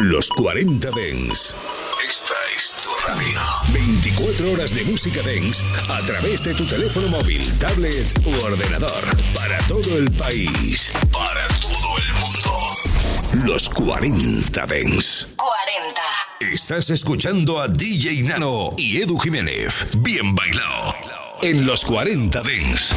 Los 40 Dens. Esta es tu radio. 24 horas de música dance a través de tu teléfono móvil, tablet u ordenador. Para todo el país. Para todo el mundo. Los 40 Dens. 40. Estás escuchando a DJ Nano y Edu Jiménez. Bien bailado. En los 40 Dens.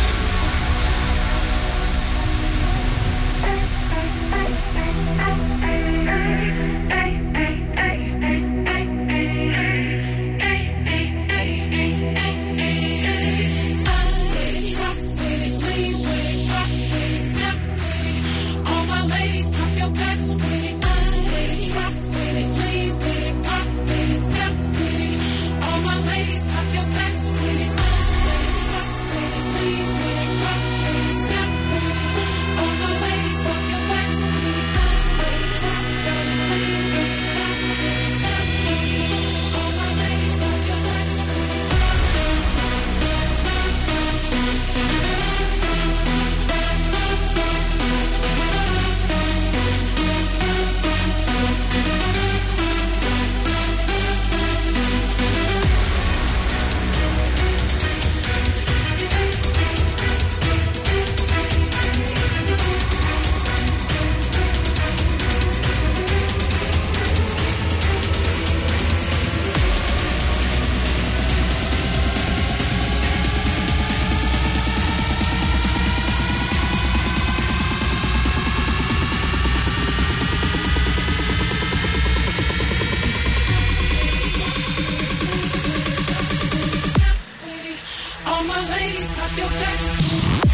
pra teu texto.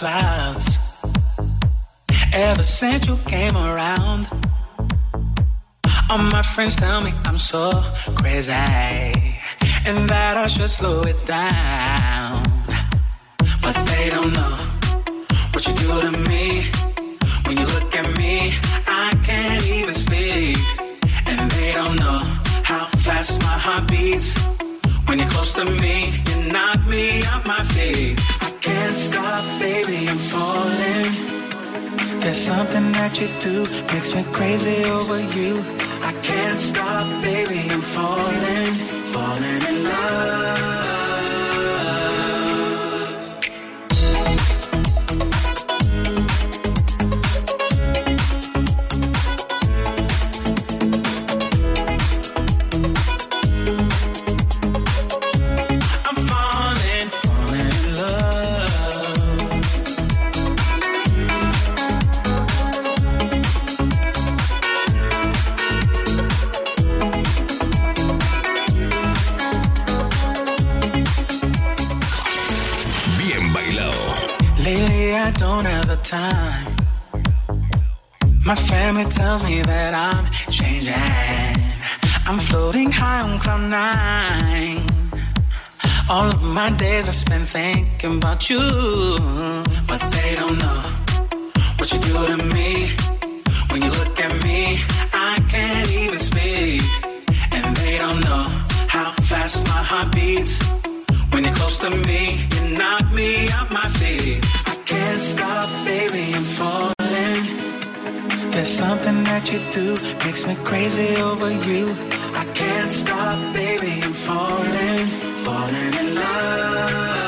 Clouds. Ever since you came around, all my friends tell me I'm so crazy and that I should slow it down. But they don't know do makes me crazy over you. I can't stop, baby, time. My family tells me that I'm changing. I'm floating high on cloud nine. All of my days I spend thinking about you, but they don't know what you do to me. When you look at me, I can't even speak, and they don't know how fast my heart beats. When you're close to me, you knock me off my feet can't stop, baby, I'm falling. There's something that you do makes me crazy over you. I can't stop, baby, I'm falling, falling in love.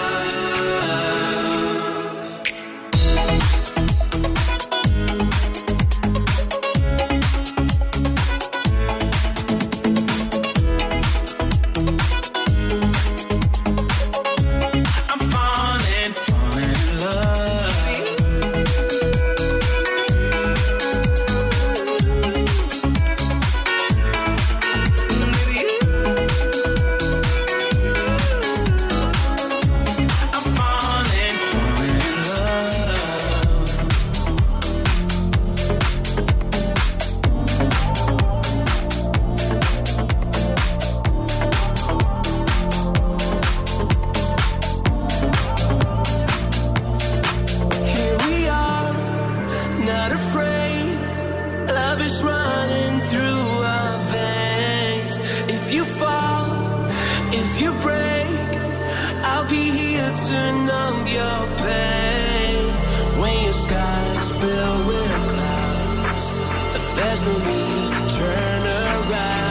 If there's no need to turn around.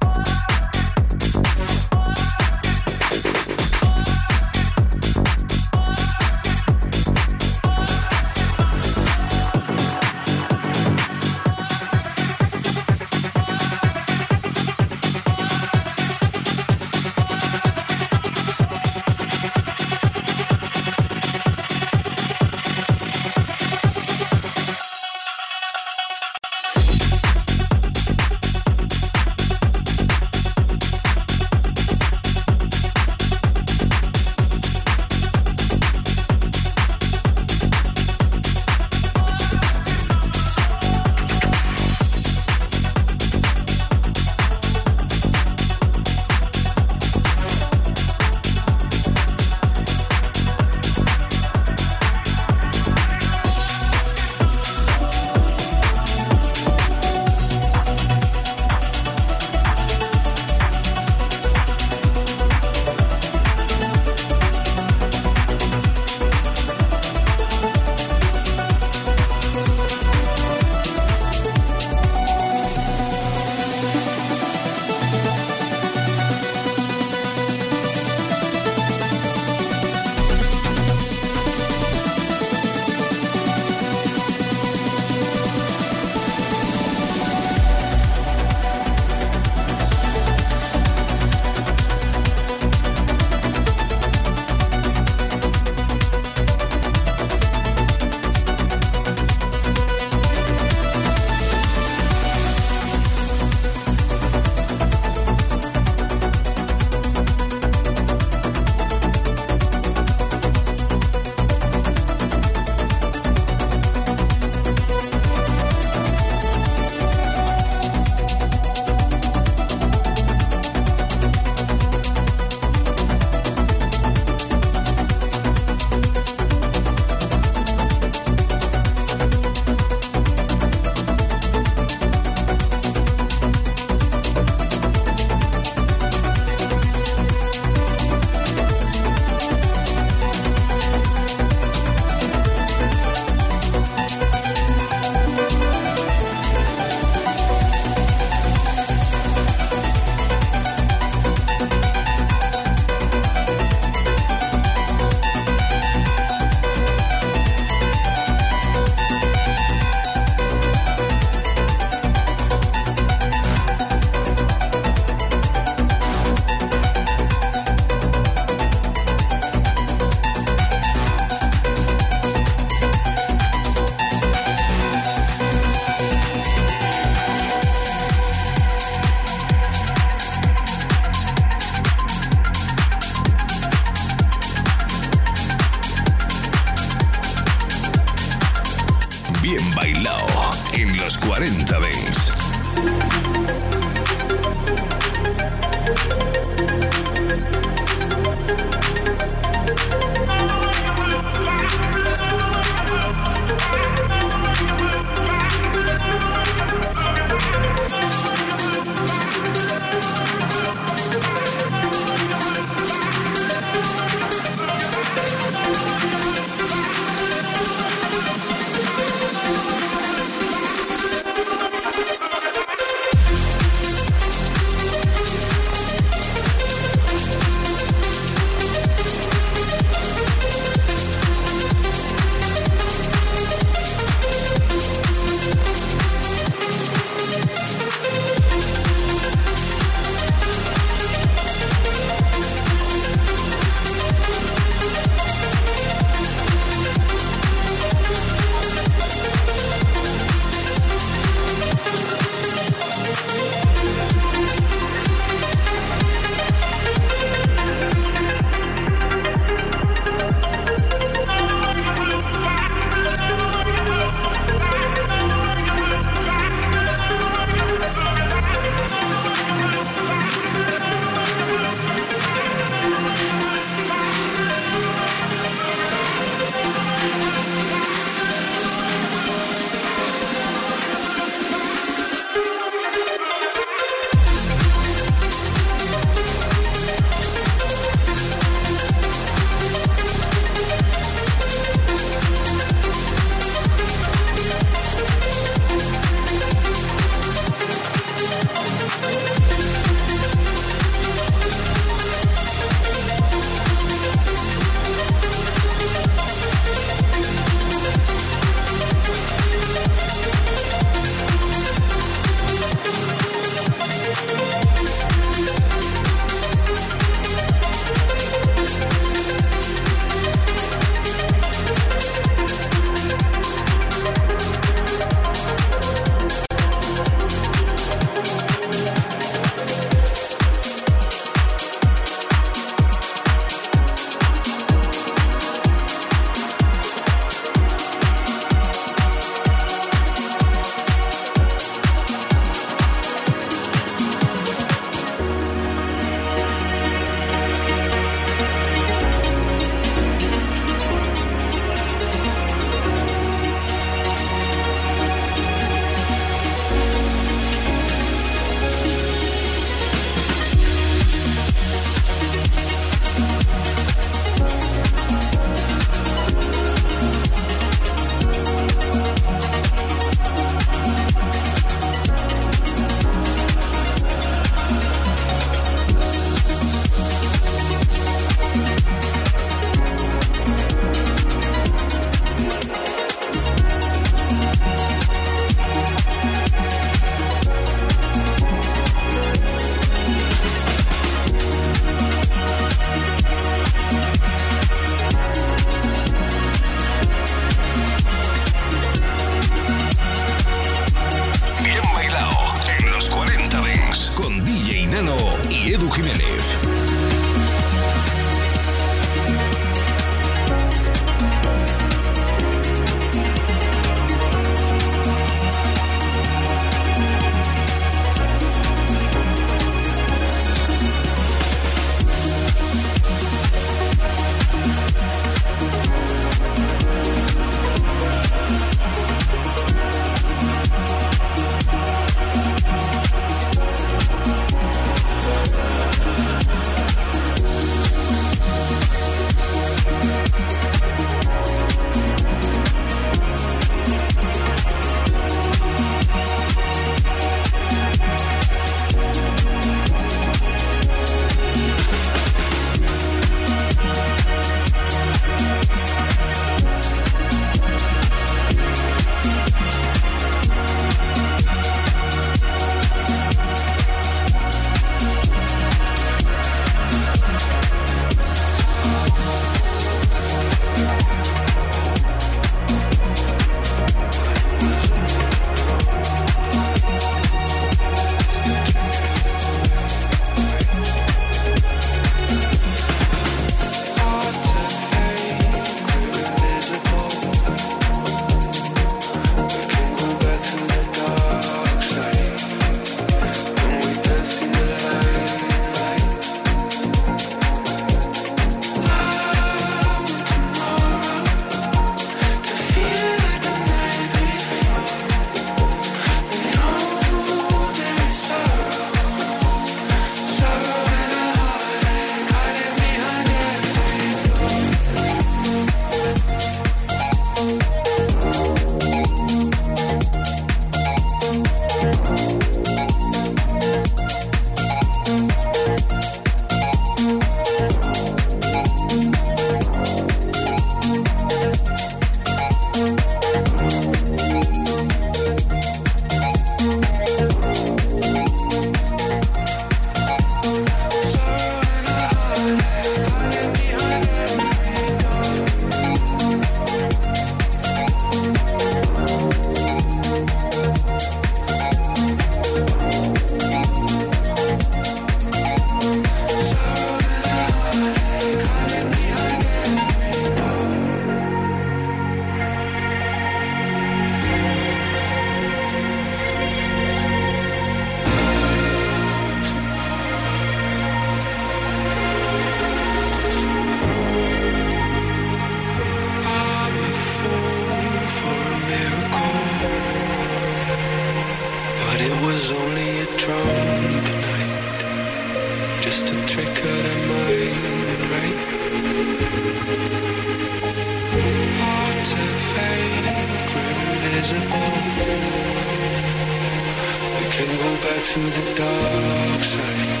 to the dark side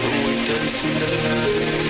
when we dance dancing the night.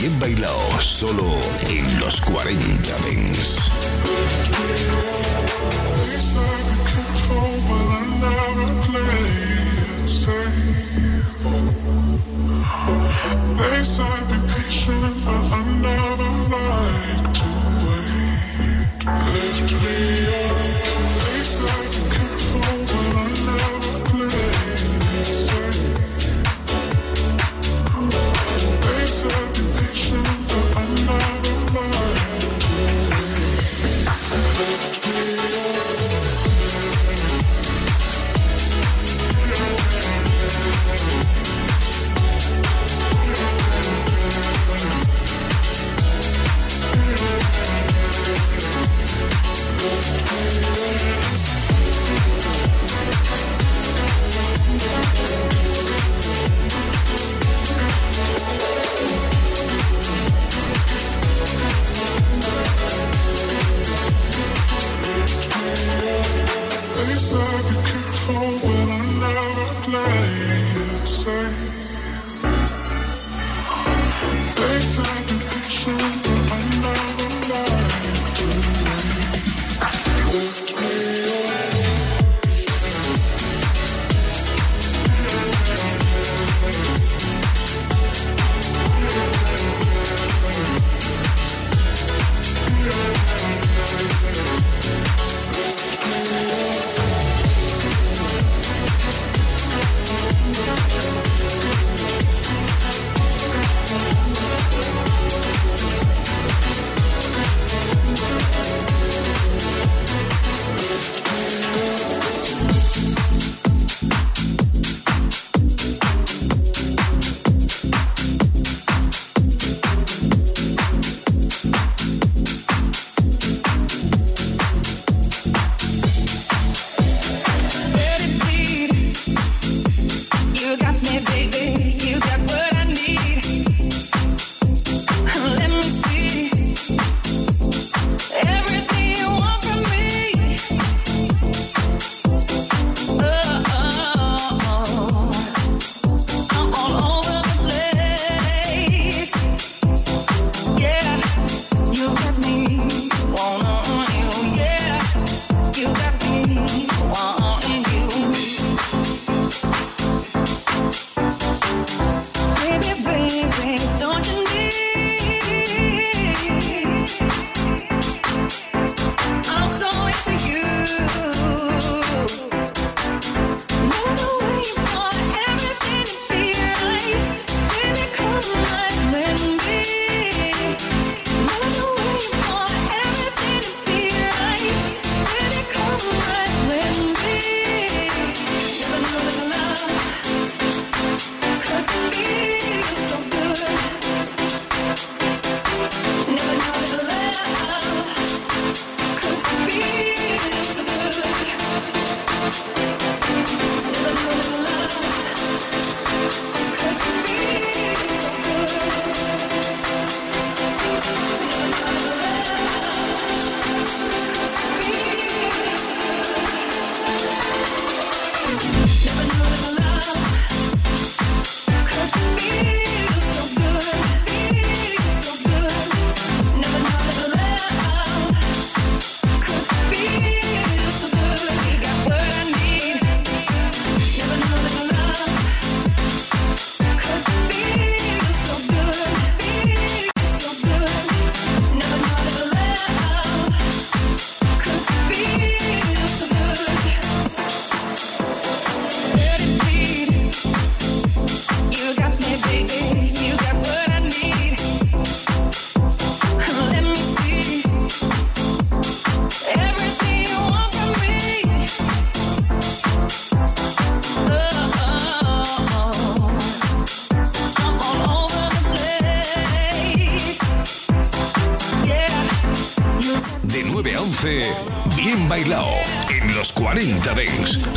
bien bailado solo en los 40 Dents.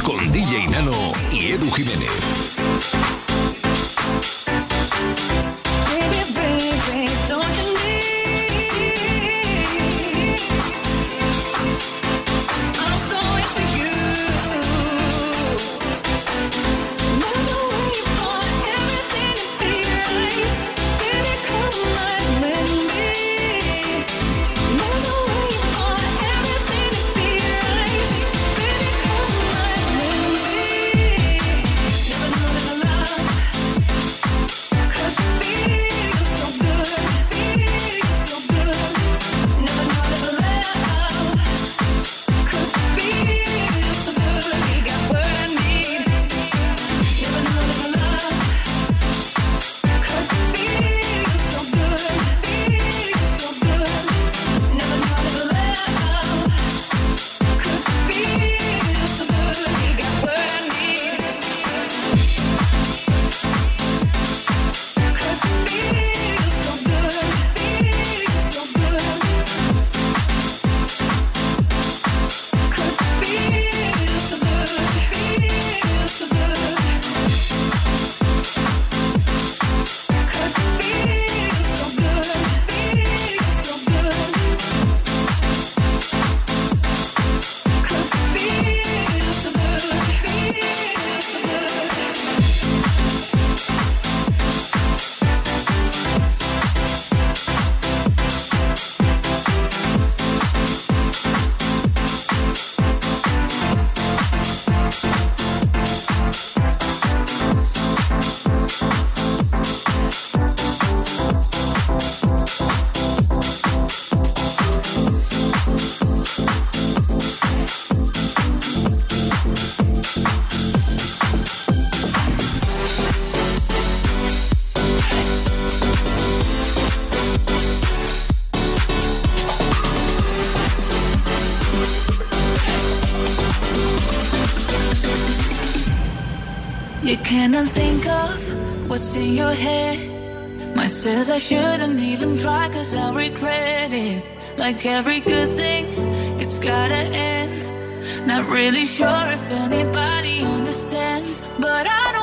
Con DJ Nano y Edu Jiménez. what's in your head. Mine says I shouldn't even try, cause I'll regret it. Like every good thing, it's gotta end. Not really sure if anybody understands, but I don't.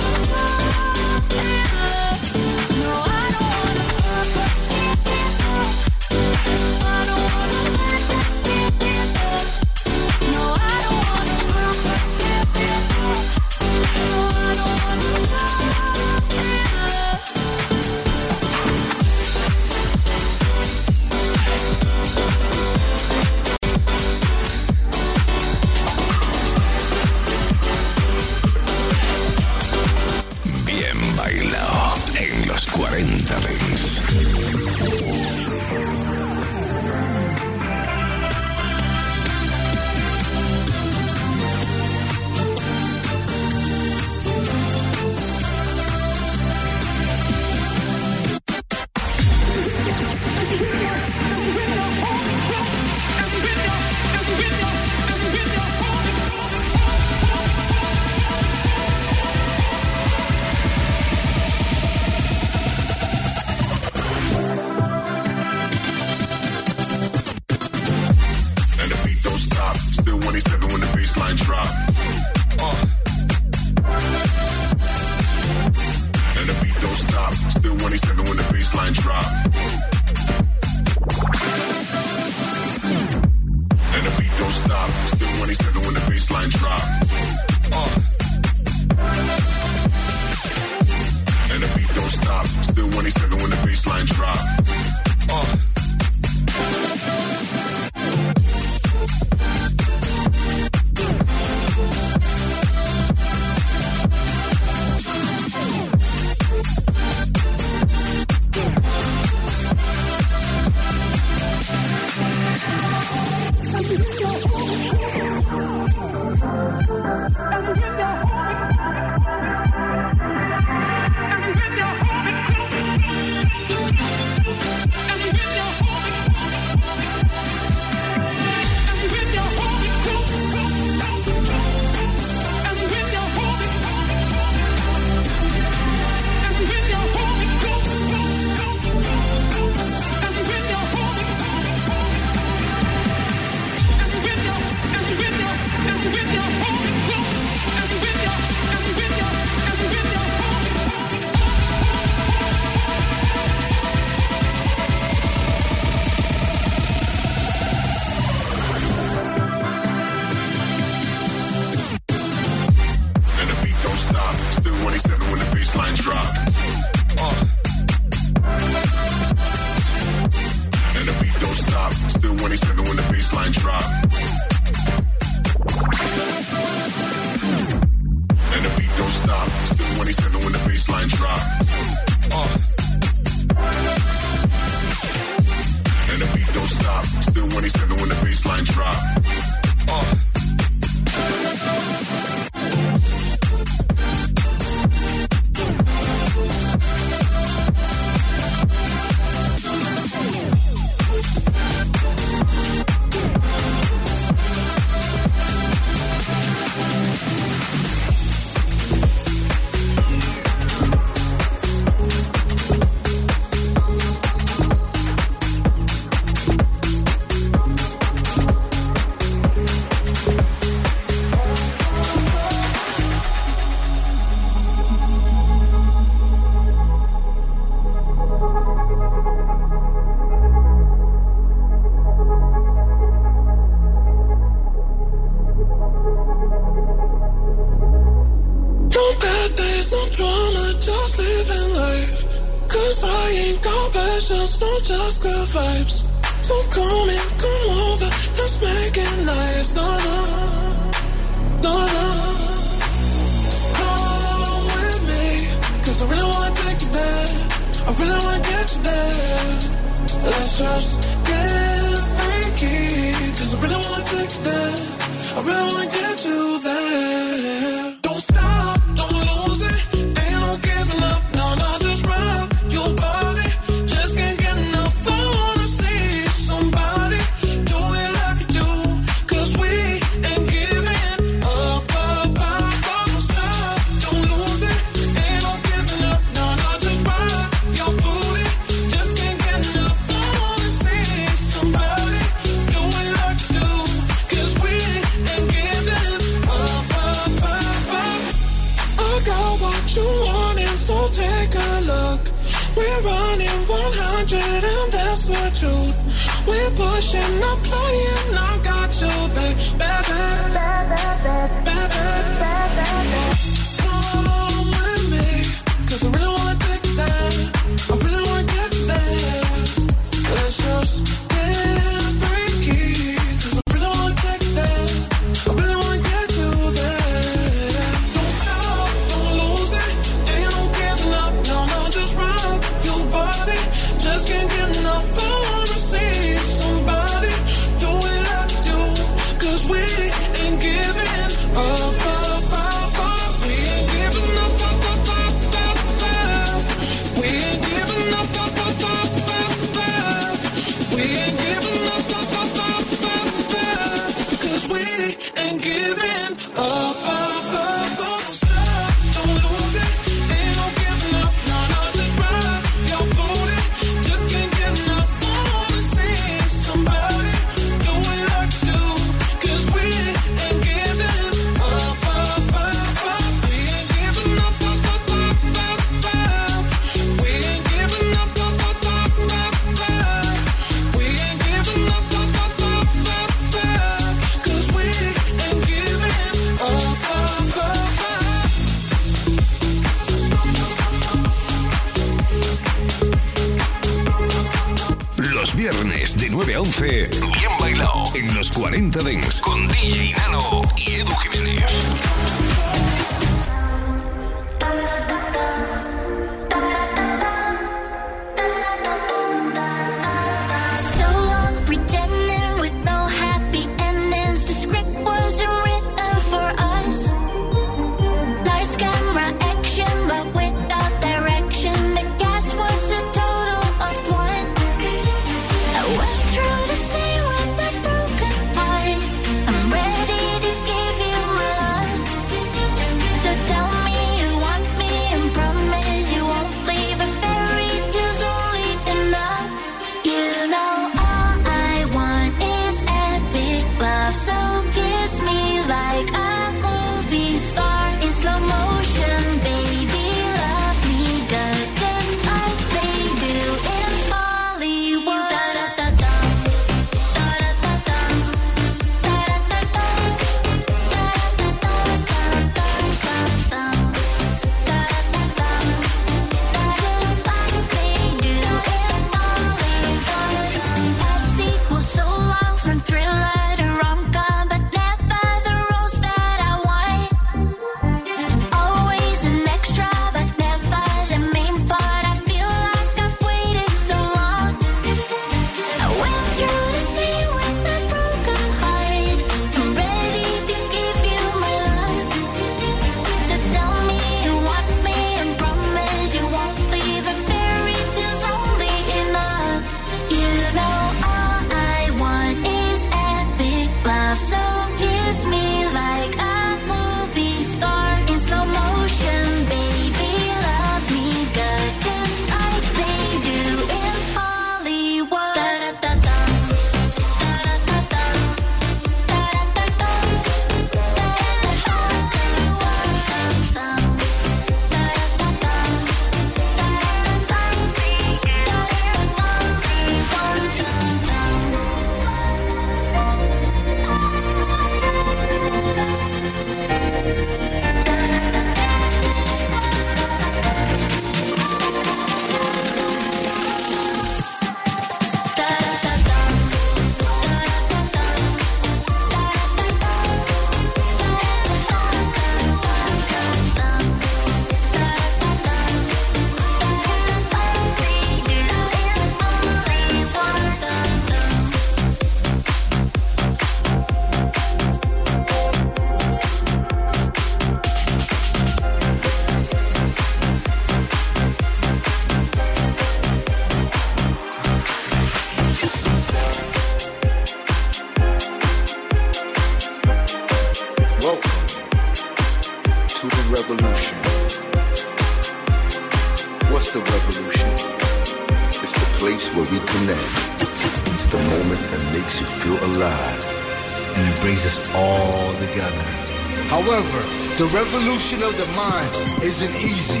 Revolution of the mind isn't easy.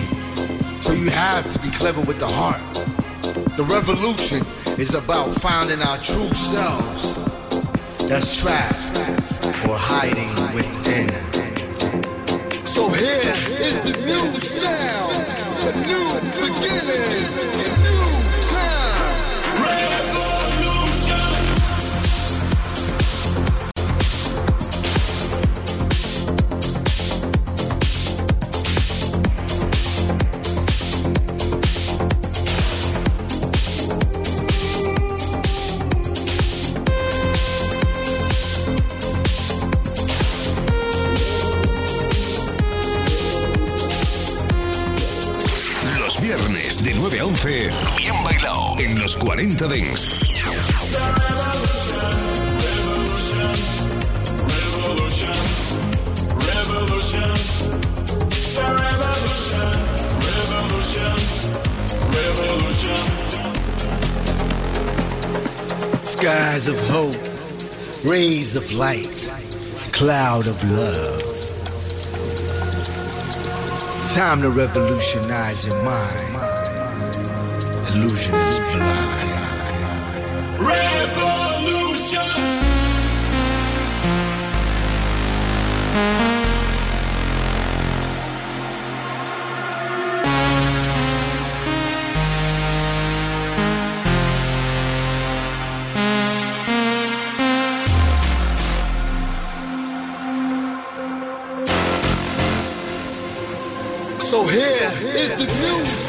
So you have to be clever with the heart. The revolution is about finding our true selves that's trapped or hiding los 40 Dance. Skies of hope, rays of light, cloud of love. Time to revolutionize your mind. Illusion is blind. So here is the new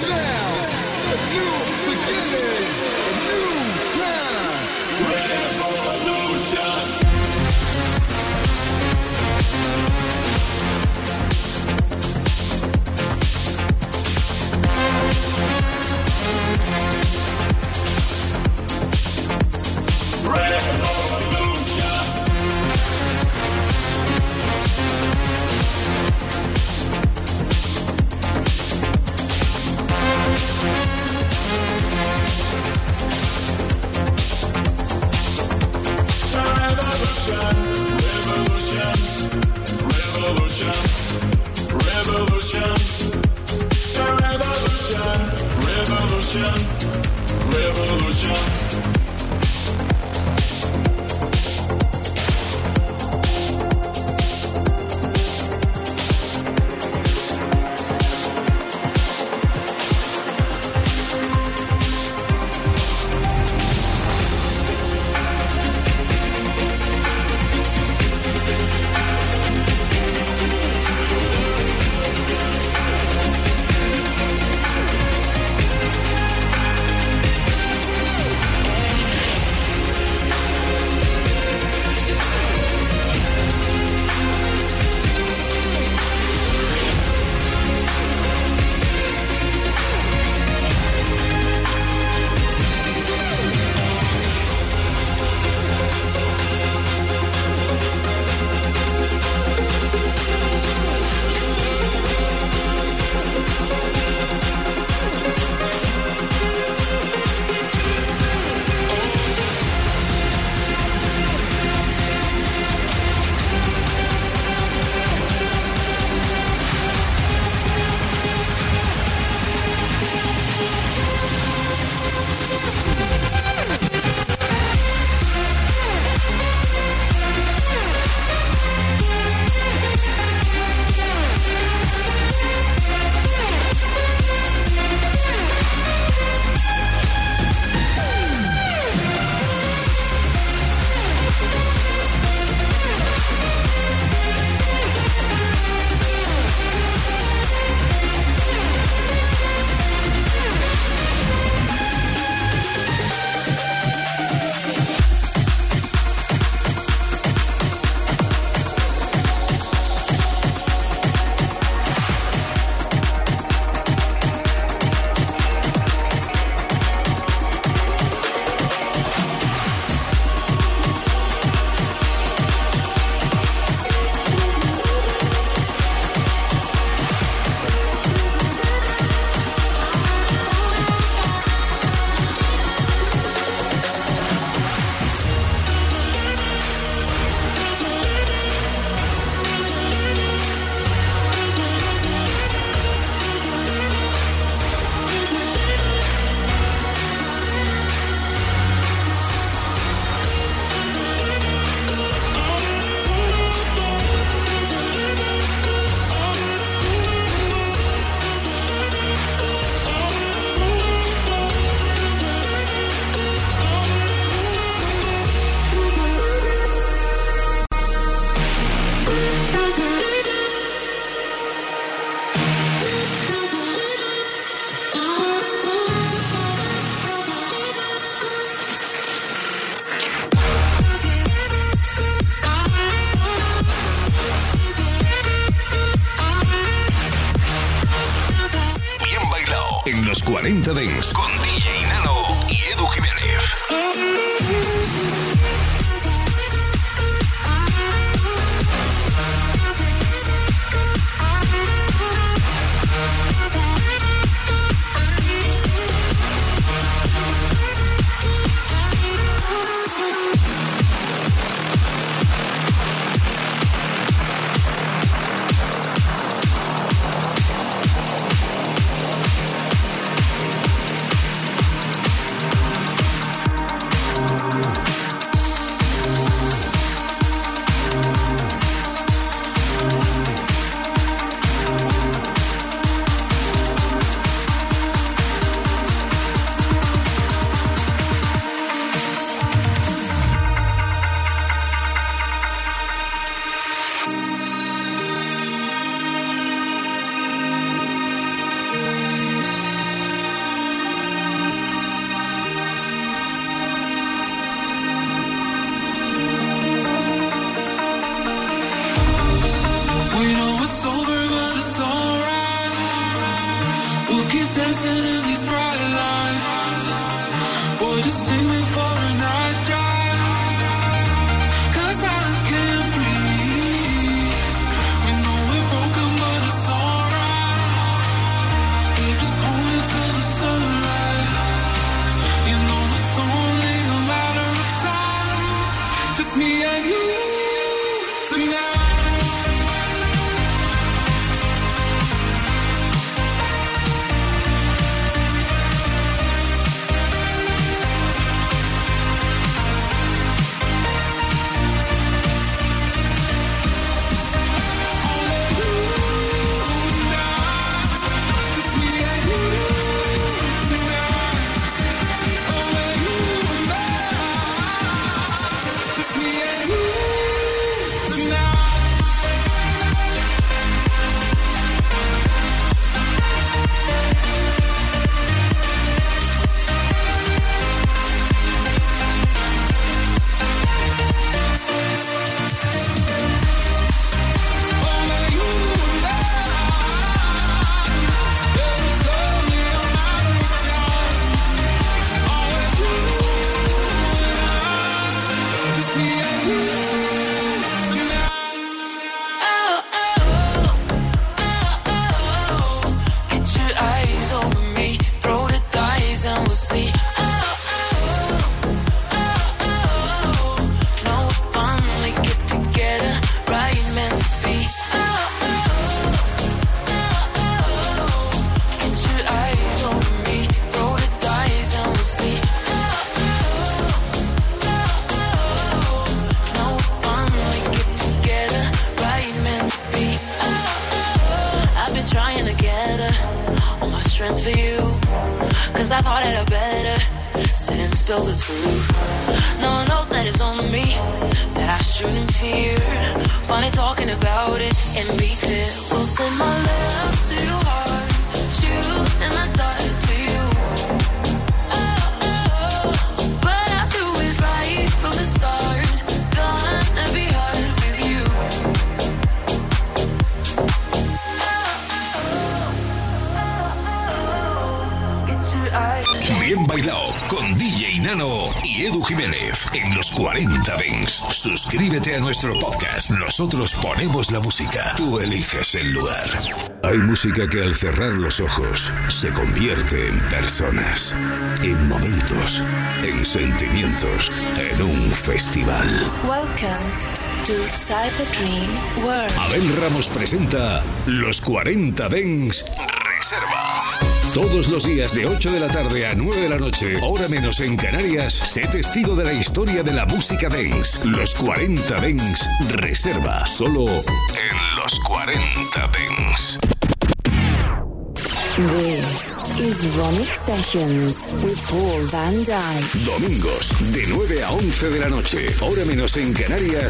Nosotros ponemos la música. Tú eliges el lugar. Hay música que al cerrar los ojos se convierte en personas, en momentos, en sentimientos, en un festival. Welcome to Cyber Dream World. Abel Ramos presenta Los 40 Dens todos los días de 8 de la tarde a 9 de la noche, hora menos en Canarias, sé testigo de la historia de la música dance. Los 40 Dens reserva solo en los 40 Dens. This is Ronic Sessions with Paul Van Dyke. Domingos de 9 a 11 de la noche, hora menos en Canarias.